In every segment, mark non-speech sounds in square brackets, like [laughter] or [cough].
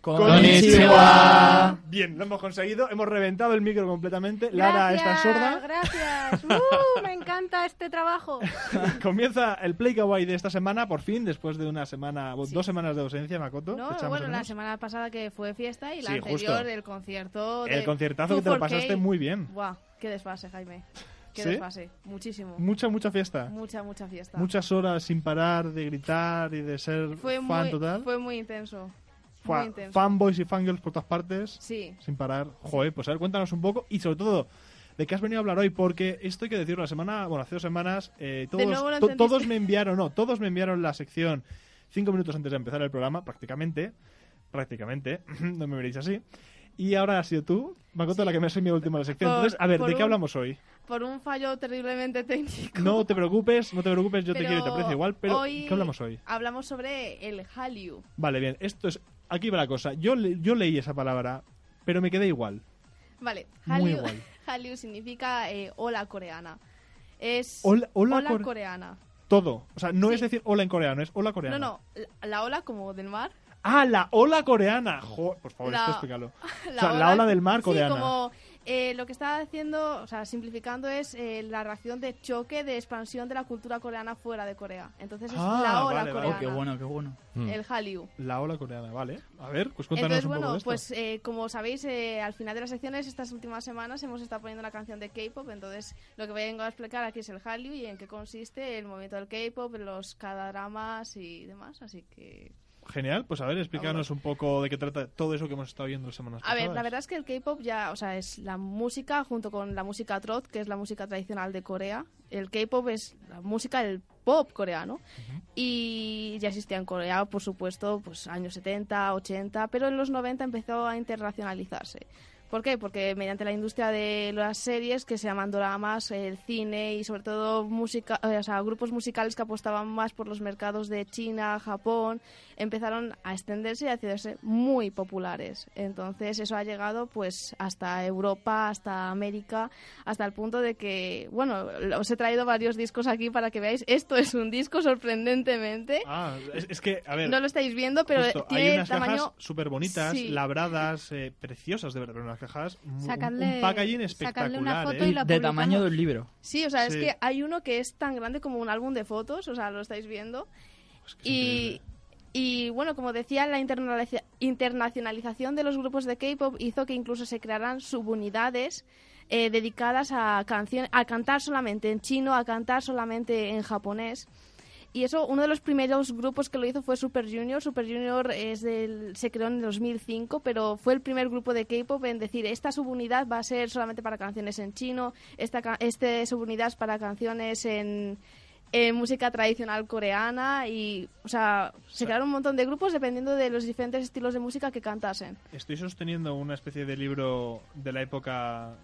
Konnichiwa. Bien, lo hemos conseguido. Hemos reventado el micro completamente. Lara está sorda. Gracias. [laughs] ¡Uh! me encanta este trabajo. [laughs] Comienza el Play Kawaii de esta semana, por fin, después de una semana, Sí. dos semanas de ausencia, Makoto. No, bueno, la semana pasada que fue fiesta y la Sí, anterior justo. el concierto. El de conciertazo que te 2 lo pasaste muy bien. Buah, qué desfase, Jaime. Qué ¿Sí? desfase. Muchísimo. Mucha, mucha fiesta. Mucha, mucha fiesta. Muchas horas sin parar de gritar y de ser Fue fan muy, total. fue muy intenso. Fua- Muy intenso. fanboys y fangirls por todas partes. Sí. Sin parar. Joder, pues a ver, cuéntanos un poco y sobre todo de qué has venido a hablar hoy, porque esto hay que decirlo, la semana, bueno, hace dos semanas, eh, todos, to- todos me enviaron, no, todos me enviaron la sección cinco minutos antes de empezar el programa, prácticamente, prácticamente, [clears throat] no me veréis así. Y ahora has sido tú, Makoto, la que me has enviado última la sección. Por- Entonces, a ver, ¿de qué hablamos hoy? Por un fallo terriblemente técnico. No te preocupes, no te preocupes, yo te quiero y te aprecio igual, pero hoy ¿qué hablamos hoy? Hablamos sobre el Hallyu. Vale, bien, esto es, aquí va la cosa. Yo, le- yo leí esa palabra, pero me quedé igual. Vale, Muy Hallyu, igual. [laughs] Hallyu significa eh, hola coreana. Es Hola- hola core- coreana. Todo. O sea, no Sí. es decir hola en coreano, es hola coreana. No, no, la, la ola como del mar. Ah, la ola coreana. Jo, por favor, La- esto explícalo. [laughs] La, o sea, la ola del mar coreana. Sí, como eh, lo que está haciendo, o sea, simplificando es eh, la reacción de choque, de expansión de la cultura coreana fuera de Corea. Entonces es Ah, la ola vale, vale. coreana. Oh, qué bueno, qué bueno. El Hallyu. La ola coreana, vale. A ver, pues cuéntanos Entonces, un poco bueno, de esto. pues eh, como sabéis, eh, al final de las secciones, estas últimas semanas hemos estado poniendo una canción de K-pop. Entonces, lo que vengo a explicar aquí es el Hallyu y en qué consiste el movimiento del K-pop, los K-dramas y demás. Así que. Genial, pues a ver, explícanos un poco de qué trata todo eso que hemos estado viendo semanas A ver, pasadas. la verdad es que el K-pop ya, o sea, es la música junto con la música trot, que es la música tradicional de Corea. El K-pop es la música, el pop coreano. Y ya existía en Corea, por supuesto, pues años 70, 80, pero en los 90 empezó a internacionalizarse. ¿Por qué? Porque mediante la industria de las series que se llaman doramas, el cine y sobre todo música, o sea, grupos musicales que apostaban más por los mercados de China, Japón, empezaron a extenderse y a hacerse muy populares. Entonces eso ha llegado pues hasta Europa, hasta América, hasta el punto de que, bueno, os he traído varios discos aquí para que veáis. Esto es un disco sorprendentemente. Ah, es, es que, a ver. No lo estáis viendo, pero justo, tiene hay unas tamaño cajas súper bonitas, Sí. labradas, eh, preciosas, de verdad, unas cajas, mu- un- Sacadle- un packaging sacadle espectacular. una foto ¿eh? y la De tamaño del libro. Sí, o sea, es que hay uno que es tan grande como un álbum de fotos, o sea, lo estáis viendo. Es que es Y, y bueno, como decía, la internacionalización de los grupos de K-pop hizo que incluso se crearan subunidades eh, dedicadas a a cantar solamente en chino, a cantar solamente en japonés. Y eso, uno de los primeros grupos que lo hizo fue Super Junior. Super Junior es del, se creó en el 2005, pero fue el primer grupo de K-pop en decir esta subunidad va a ser solamente para canciones en chino, esta este subunidad es para canciones en, en música tradicional coreana y, o sea, se crearon un montón de grupos dependiendo de los diferentes estilos de música que cantasen. Estoy sosteniendo una especie de libro de la época...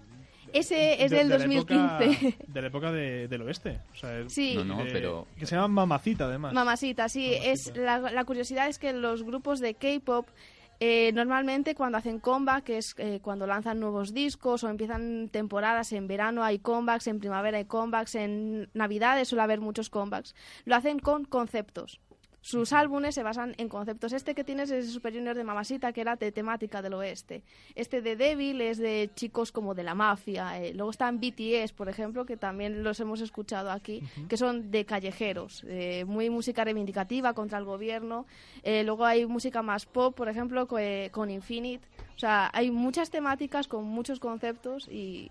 Ese es de- del de la época- 2015. de la época de- del oeste. O sea, el- Sí. No, no, de- pero- Que se llama Mamacita, además. Mamacita, sí. Mamacita. Es la, la curiosidad es que los grupos de K-pop eh, normalmente cuando hacen comeback, que es eh, cuando lanzan nuevos discos o empiezan temporadas en verano hay comebacks, en primavera hay comebacks, en navidades suele haber muchos comebacks. Lo hacen con conceptos. Sus álbumes se basan en conceptos. Este que tienes es Super Junior de Mamacita, que era de temática del oeste. Este de Devil es de chicos como de la mafia. eh. Luego están BTS, por ejemplo, que también los hemos escuchado aquí, que son de callejeros. eh, muy música reivindicativa contra el gobierno. Eh, luego hay música más pop, por ejemplo, co- eh, con Infinite. O sea, hay muchas temáticas con muchos conceptos y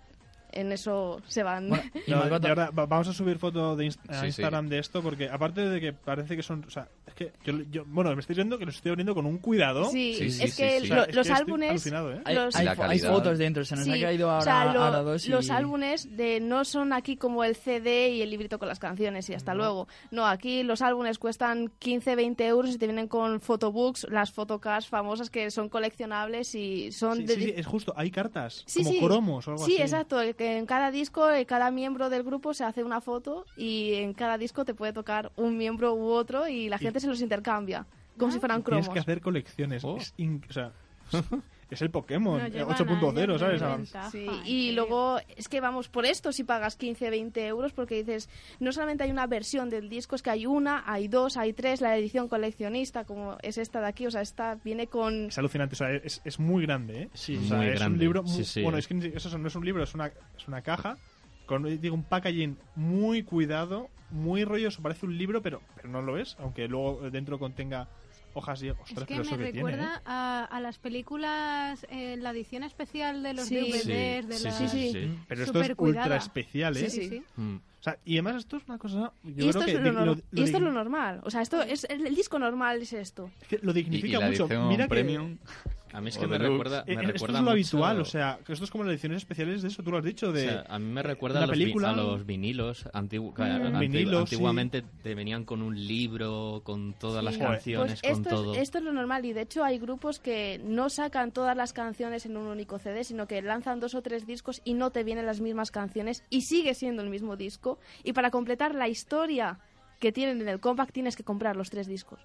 en eso se van. Bueno, [laughs] y No, Makoto- y ahora va- vamos a subir foto de Inst- a Sí, sí. Instagram de esto porque aparte de que parece que son, o sea, es que yo, yo- bueno, me estáis viendo que los estoy abriendo con un cuidado. Sí, Sí, sí, es sí, que sí. O sea, lo- es que los estoy álbumes alucinado, ¿eh? hay, los- hay hay fotos dentro, se nos ha Sí, caído ahora, o sea, lo- ahora dos y... los álbumes de no son aquí como el CD y el librito con las canciones y hasta luego. No, aquí los álbumes cuestan 15, 20 euros y te vienen con photobooks, las photocards famosas que son coleccionables y son Sí, de sí, sí, es justo, hay cartas, Sí, como sí. cromos o algo Sí, así. exacto, que en cada disco, eh, cada miembro del grupo se hace una foto y en cada disco te puede tocar un miembro u otro y la gente se los intercambia, como si fueran Tienes cromos. que hacer colecciones. Oh. Es in- o sea, [laughs] es el Pokémon No eh, llevan 8.0, años ¿sabes? Ah, ventaja, Sí, y luego es que vamos por esto si pagas 15, 20 euros porque dices, no solamente hay una versión del disco, es que hay una, hay dos, hay tres, la edición coleccionista como es esta de aquí, o sea, esta viene con... Es alucinante, o sea, es, es muy grande, ¿eh? Sí, O sea, muy es un libro muy- sí. Bueno, es que eso no es un libro, es una, es una caja con digo, un packaging muy cuidado, muy rolloso, parece un libro, pero, pero no lo es, aunque luego dentro contenga hojas y... Ostras, Es que pero me que tiene, recuerda ¿eh? a, a las películas, eh, la edición especial de los Sí. DVDs, Sí, de sí, las... sí, Sí, sí. sí. Pero esto es supercuidada. ultra especial, ¿eh? Sí, sí. Mm. O sea, y además esto es una cosa... Yo Y creo esto, que es lo, di- nor- lo- y esto es digni- lo normal, o sea, esto es el, el disco normal es esto. es que lo Y, y dignifica la mucho. Mira que... a mí es que me recuerda, Eh, me esto es lo mucho- habitual, o sea, que esto es como las ediciones especiales de eso, tú lo has dicho, O de... sea, a mí me recuerda a los, vi- película- a los vinilos. antigu- Mm, sí. antiguamente te venían con un libro, con todas las canciones, Pues con esto, todo. Es, esto es lo normal y de hecho hay grupos que no sacan todas las canciones en un único CD, sino que lanzan dos o tres discos y no te vienen las mismas canciones y sigue siendo el mismo disco. Y para completar la historia que tienen en el compact tienes que comprar los tres discos.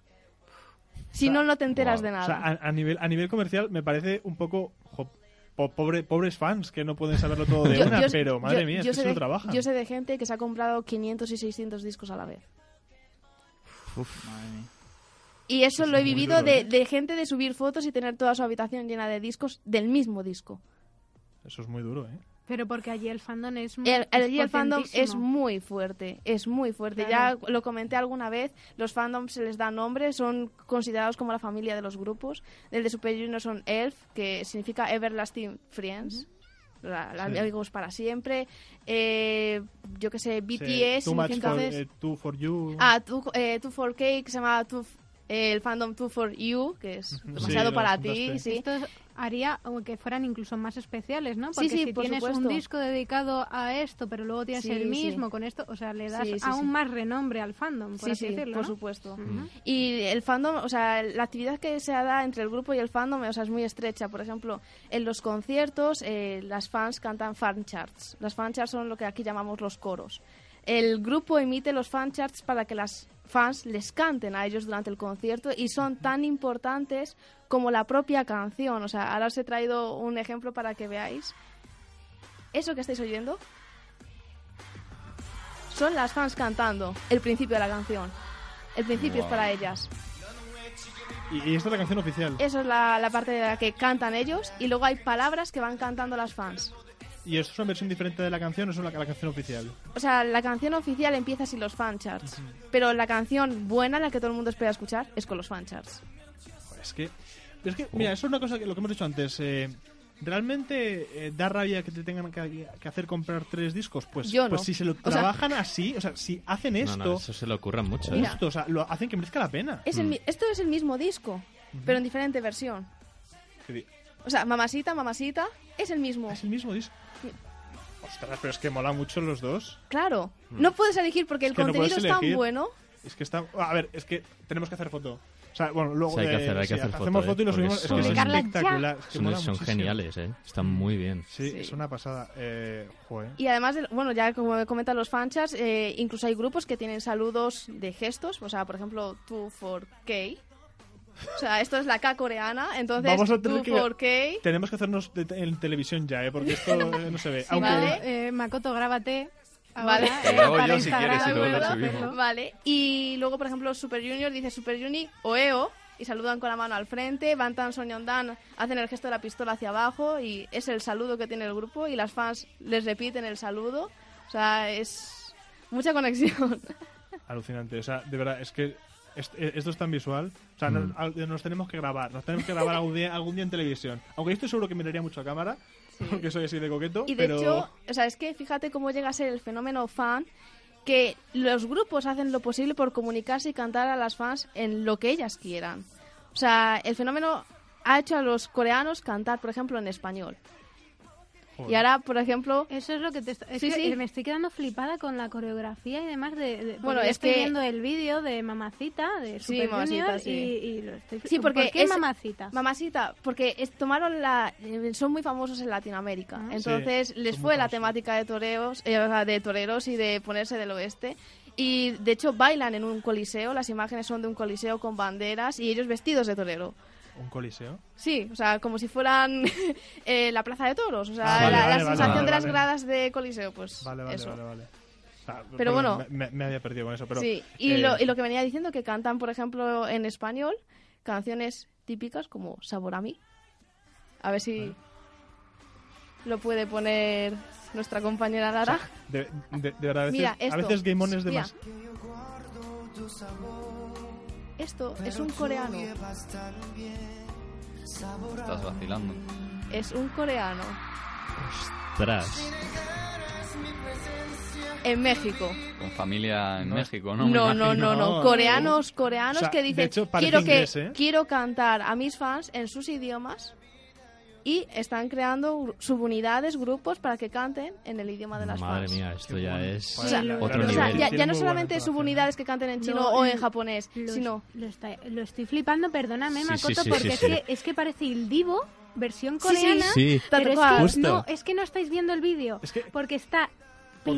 Si sea, no, no te enteras wow. de O nada. sea, a, a nivel, a nivel comercial me parece un poco... jo, po- pobre, pobres fans que no pueden saberlo todo de [laughs] Yo- una, yo- pero madre yo- mía, es yo que sé se lo de- trabajan. Yo sé de gente que se ha comprado 500 y 600 discos a la vez. Madre mía. Y eso Es lo he vivido duro, de, ¿eh? de gente de subir fotos y tener toda su habitación llena de discos del mismo disco. Eso es muy duro, ¿eh? Pero porque allí el fandom es muy El, allí el fandom es muy fuerte, es muy fuerte. Claro. Ya lo comenté alguna vez, los fandoms se les da nombre, son considerados como la familia de los grupos. El de Super Junior son ELF, que significa Everlasting Friends. la- la- Sí. amigos para siempre. Eh, yo que sé, Sí, BTS. too much for, entonces, eh, Two for You. Ah, Two, eh, Two for que se llama Two el fandom Two for You, que es demasiado Sí, para ti. Sí. Esto haría que fueran incluso más especiales, ¿no? Sí, Porque sí, si por tienes supuesto. un disco dedicado a esto, pero luego tienes Sí, el sí. mismo con esto, o sea, le das Sí, sí, aún sí. más renombre al fandom, por Sí, así sí, decirlo, por ¿no? supuesto. Y el fandom, o sea, la actividad que se da entre el grupo y el fandom, o sea, es muy estrecha. Por ejemplo, en los conciertos, eh, las fans cantan fan charts. Las fan charts son lo que aquí llamamos los coros. El grupo emite los fan charts para que las fans les canten a ellos durante el concierto y son tan importantes como la propia canción. O sea, ahora os he traído un ejemplo para que veáis. Eso que estáis oyendo son las fans cantando el principio de la canción. El principio es para ellas. Y, y esta es la canción oficial. Eso es la, la parte de la que cantan ellos y luego hay palabras que van cantando las fans. ¿Y esto es una versión diferente de la canción o es una, la canción oficial? O sea, la canción oficial empieza sin los fan charts, pero la canción buena, la que todo el mundo espera escuchar, es con los fan charts. Es que, es que mira, eso es una cosa que lo que hemos dicho antes. eh, ¿Realmente eh, da rabia que te tengan que, que hacer comprar tres discos? Pues, Yo no. pues si se lo sea- trabajan así, o sea, si hacen No, esto, no, eso se le ocurran mucho. ¿eh? Mira. justo, o sea, lo hacen que merezca la pena. Es el mi- esto es el mismo disco, pero en diferente versión. O sea, Mamasita, Mamasita, es el mismo. Es el mismo disco. Ostras, pero es que mola mucho los dos. Claro, no puedes elegir porque el no contenido puedes es tan bueno. Es que está. A ver, es que tenemos que hacer foto. O sea, bueno, luego. Sí, hay que de- hacer- hay que sí, hacer hacemos foto, foto y ¿eh? lo Porque subimos. Es que son- es espectacular. Es que Son, geniales, ¿eh? Están muy bien. Sí, Sí. es una pasada. Eh, joder. Y además, bueno, ya como comentan los fanchas, eh, incluso hay grupos que tienen saludos de gestos. O sea, por ejemplo, 2 for K. O sea, esto es la K coreana. Entonces, Vamos a tener 2 que- K. Tenemos que hacernos de- en televisión ya, ¿eh? Porque esto eh, no se ve. Sí, Aunque vale. Eh, Makoto, grábate. Vale. Lo eh, para yo si Instagram. quieres y luego. Vale. Y luego, por ejemplo, Super Junior dice Super Juni o EO y saludan con la mano al frente. Bantan Sonyeondan hacen el gesto de la pistola hacia abajo y es el saludo que tiene el grupo y las fans les repiten el saludo. O sea, es mucha conexión. [laughs] Alucinante. O sea, de verdad, es que eh, esto es tan visual. O sea, nos, Mm. nos tenemos que grabar. Nos tenemos que grabar algún día, algún día en televisión. Aunque estoy seguro que miraría mucho a cámara, [laughs] porque soy así de coqueto. Y de pero... hecho, o sea, es que fíjate cómo llega a ser el fenómeno fan que los grupos hacen lo posible por comunicarse y cantar a las fans en lo que ellas quieran. O sea, el fenómeno ha hecho a los coreanos cantar, por ejemplo, en español. Joder. Y ahora, por ejemplo, Eso es lo que te está... es Sí, que sí. me estoy quedando flipada con la coreografía y demás de... Bueno, es estoy que- viendo el vídeo de Mamacita, de Sí, Super Mamacita, Junior, y, y lo estoy Sí, porque ¿Por qué es- Mamacita? Mamacita, porque es- tomaron la, eh, son muy famosos en Latinoamérica, Ah. entonces Sí, les fue la temática de eh, o sea, de toreros y de ponerse del oeste. Y de hecho bailan en un coliseo, las imágenes son de un coliseo con banderas y ellos vestidos de torero. Un coliseo. Sí, o sea, como si fueran [laughs] eh, la plaza de toros. O sea, Ah, vale, la, la vale, vale, sensación vale, de las gradas de coliseo, pues Vale, vale, eso. vale, vale. Ah, Pero perdón, bueno. Me, me había perdido con eso, pero... sí, y, eh, lo, y lo que venía diciendo, que cantan, por ejemplo, en español, canciones típicas como Sabor a mí. A ver si lo puede poner nuestra compañera Lara. De, de- de verdad, a veces, Mira, a esto. veces Game On es de Mira. Esto es un coreano. Estás vacilando. Es un coreano. Ostras. En México. Con familia en No. México, ¿no? No, no, no, no. Coreanos, coreanos O sea, que de dicen, hecho, quiero, inglés, que, ¿eh? quiero cantar a mis fans en sus idiomas y están creando subunidades, grupos para que canten en el idioma de las Madre fans. mía, esto ya es sea, otro O sea, es que ya, no solamente subunidades que canten en chino o en japonés, Lo, sino... lo está- lo estoy flipando, perdóname, Sí, Makoto, sí, porque sí, es. Que, es que parece el Divo, versión coreana. Sí. Tal Pero es cual. que, no, es que no estáis viendo el vídeo. Es que- Porque está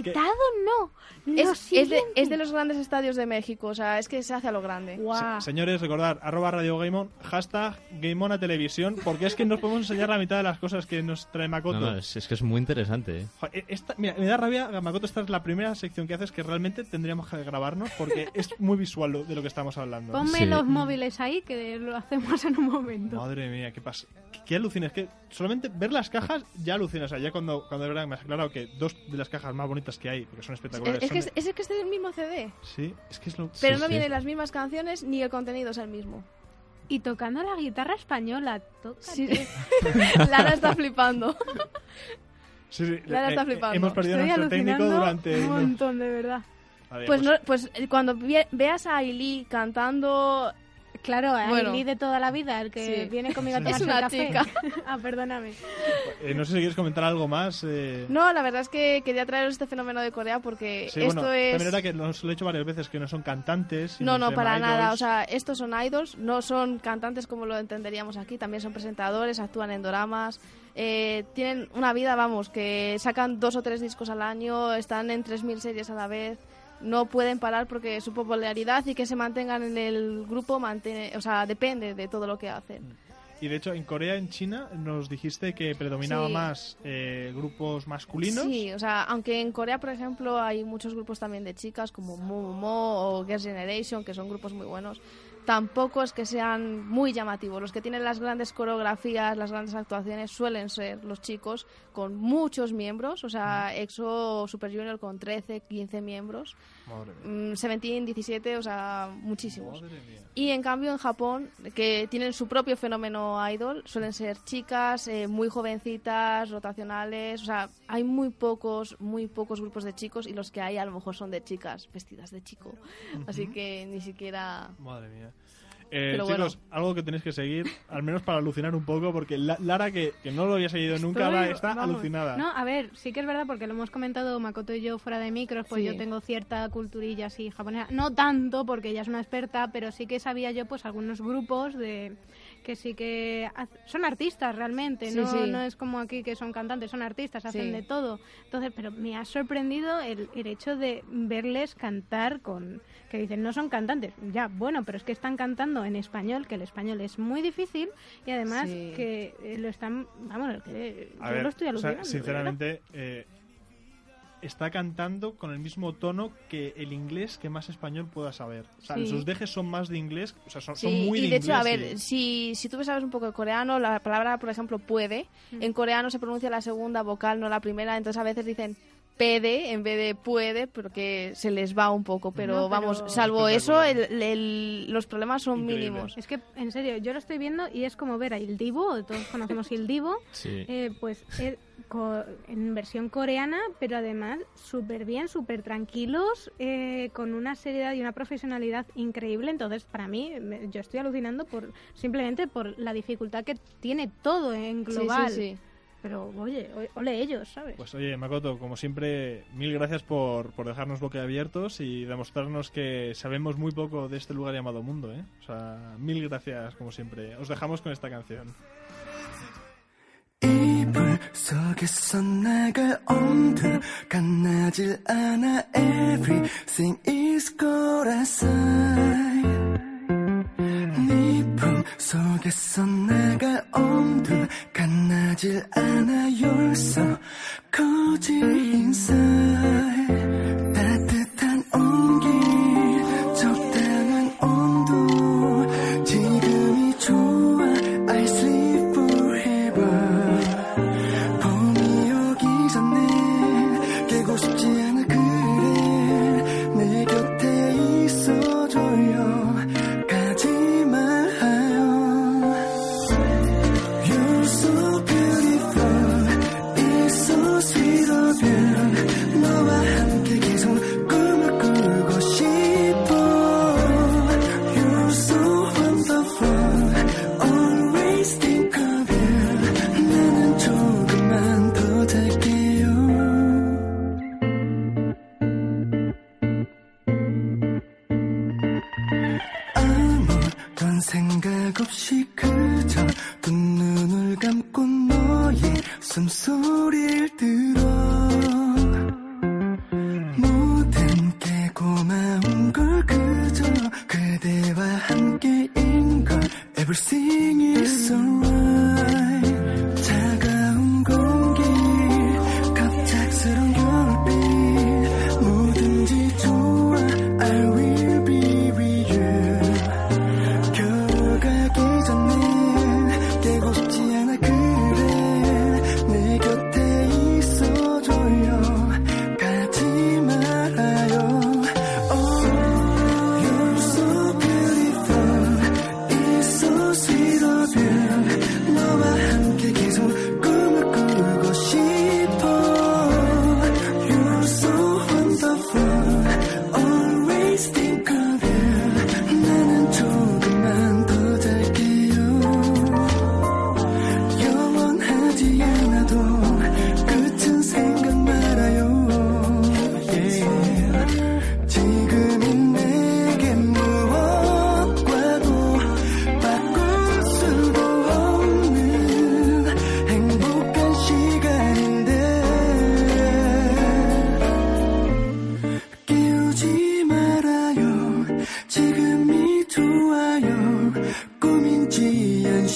petado, no. Lo Es, es, de, siguiente. es de los grandes estadios de México, o sea, es que se hace a lo grande. Se- señores, recordad, arroba Radio Game On, hashtag Game On a televisión, porque es que nos podemos enseñar la mitad de las cosas que nos trae Makoto. No, no, es, es que es muy interesante, ¿eh? Joder, esta- mira, me da rabia, Makoto, esta es la primera sección que haces que realmente tendríamos que grabarnos porque es muy visual lo- de lo que estamos hablando. Ponme Sí. los móviles ahí que lo hacemos en un momento. Madre mía, qué pasa. Qué, qué alucina, es que solamente ver las cajas ya alucinas. O sea, ya cuando, cuando de verdad me has aclarado que dos de las cajas más bonitas que hay, porque son Es, espectaculares. es son que es, de- es que este es el mismo CD, Sí, es que es lo. pero Sí, no sí. vienen las mismas canciones ni el contenido es el mismo. Y tocando la guitarra española. Sí, [laughs] Lara está flipando. [laughs] Sí, sí, Lara eh, está eh, flipando. hemos perdido Estoy nuestro técnico durante. un montón, de verdad. Vale, Pues, no, pues eh, cuando veas a Ailey cantando Claro, a Bueno. De toda la vida, el que Sí. viene conmigo a Es tomarse una el café. chica. [laughs] ah, perdóname. eh, no sé si quieres comentar algo más. eh. No, la verdad es que quería traeros este fenómeno de Corea porque Sí, esto bueno, es... también era que nos lo he dicho varias veces que no son cantantes. No, no, para nada. O sea, estos son idols, no son cantantes como lo entenderíamos aquí. También son presentadores, actúan en doramas. eh, tienen una vida, vamos, que sacan dos o tres discos al año, están en 3.000 series a la vez. No pueden parar porque su popularidad y que se mantengan en el grupo mantiene, o sea, depende de todo lo que hacen. Y de hecho, en Corea, en China, nos dijiste que predominaba Sí. más eh, grupos masculinos. Sí, o sea, aunque en Corea, por ejemplo, hay muchos grupos también de chicas como Momo o Girls' Generation, que son grupos muy buenos, tampoco es que sean muy llamativos. Los que tienen las grandes coreografías, las grandes actuaciones, suelen ser los chicos con muchos miembros, o sea, EXO Super Junior con 13, 15 miembros. Mm, Seventeen, 17, o sea, muchísimos. Y en cambio en Japón, que tienen su propio fenómeno idol, suelen ser chicas eh, muy jovencitas, rotacionales, o sea, hay muy pocos, muy pocos grupos de chicos y los que hay a lo mejor son de chicas vestidas de chico. Así que ni siquiera... Madre mía. Eh, chicos, bueno. algo que tenéis que seguir, al menos para alucinar un poco, porque La- Lara, que, que no lo había seguido nunca, ahora está vamos. alucinada. No, a ver, sí que es verdad porque lo hemos comentado Makoto y yo fuera de micros, pues Sí. yo tengo cierta culturilla así japonesa, no tanto porque ella es una experta, pero sí que sabía yo pues algunos grupos de que sí que son artistas realmente, Sí, no, sí. no es como aquí que son cantantes, son artistas, hacen Sí. de todo. Entonces, pero me ha sorprendido el, el hecho de verles cantar con que dicen no son cantantes, ya, bueno, pero es que están cantando en español, que el español es muy difícil y además Sí. que eh, lo están, vamos, que A yo ver, lo estoy o sea, alucinando. sinceramente, eh, está cantando con el mismo tono que el inglés que más español pueda saber. O sea, Sí. sus dejes son más de inglés, o sea, son, son Sí, muy y de de hecho, a ver, si, si tú sabes un poco de coreano, la palabra, por ejemplo, puede, en coreano se pronuncia la segunda vocal, no la primera, entonces a veces dicen pede en vez de puede, porque se les va un poco, pero, No, pero- vamos, salvo eso, el- el- los problemas son Increíble. mínimos. Es que, en serio, yo lo estoy viendo y es como ver a Il Divo, todos conocemos Il Divo, [laughs] Sí. eh, pues eh, co- en versión coreana, pero además súper bien, súper tranquilos, eh, con una seriedad y una profesionalidad increíble. Entonces, para mí, me- yo estoy alucinando por simplemente por la dificultad que tiene todo en Sí, global. sí, sí. Pero, oye, o- ole ellos, ¿sabes? Pues oye, Makoto, como siempre, mil gracias por, por dejarnos boquiabiertos y demostrarnos que sabemos muy poco de este lugar llamado mundo, ¿eh? O sea, mil gracias, como siempre. Os dejamos con esta canción. 이불 속에서 나갈 온들 끝나질 않아 Everything is good outside 네품 속에서 내가 엄두가 나질 않아 You're so cozy inside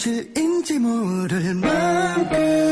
사실인지 모를 만큼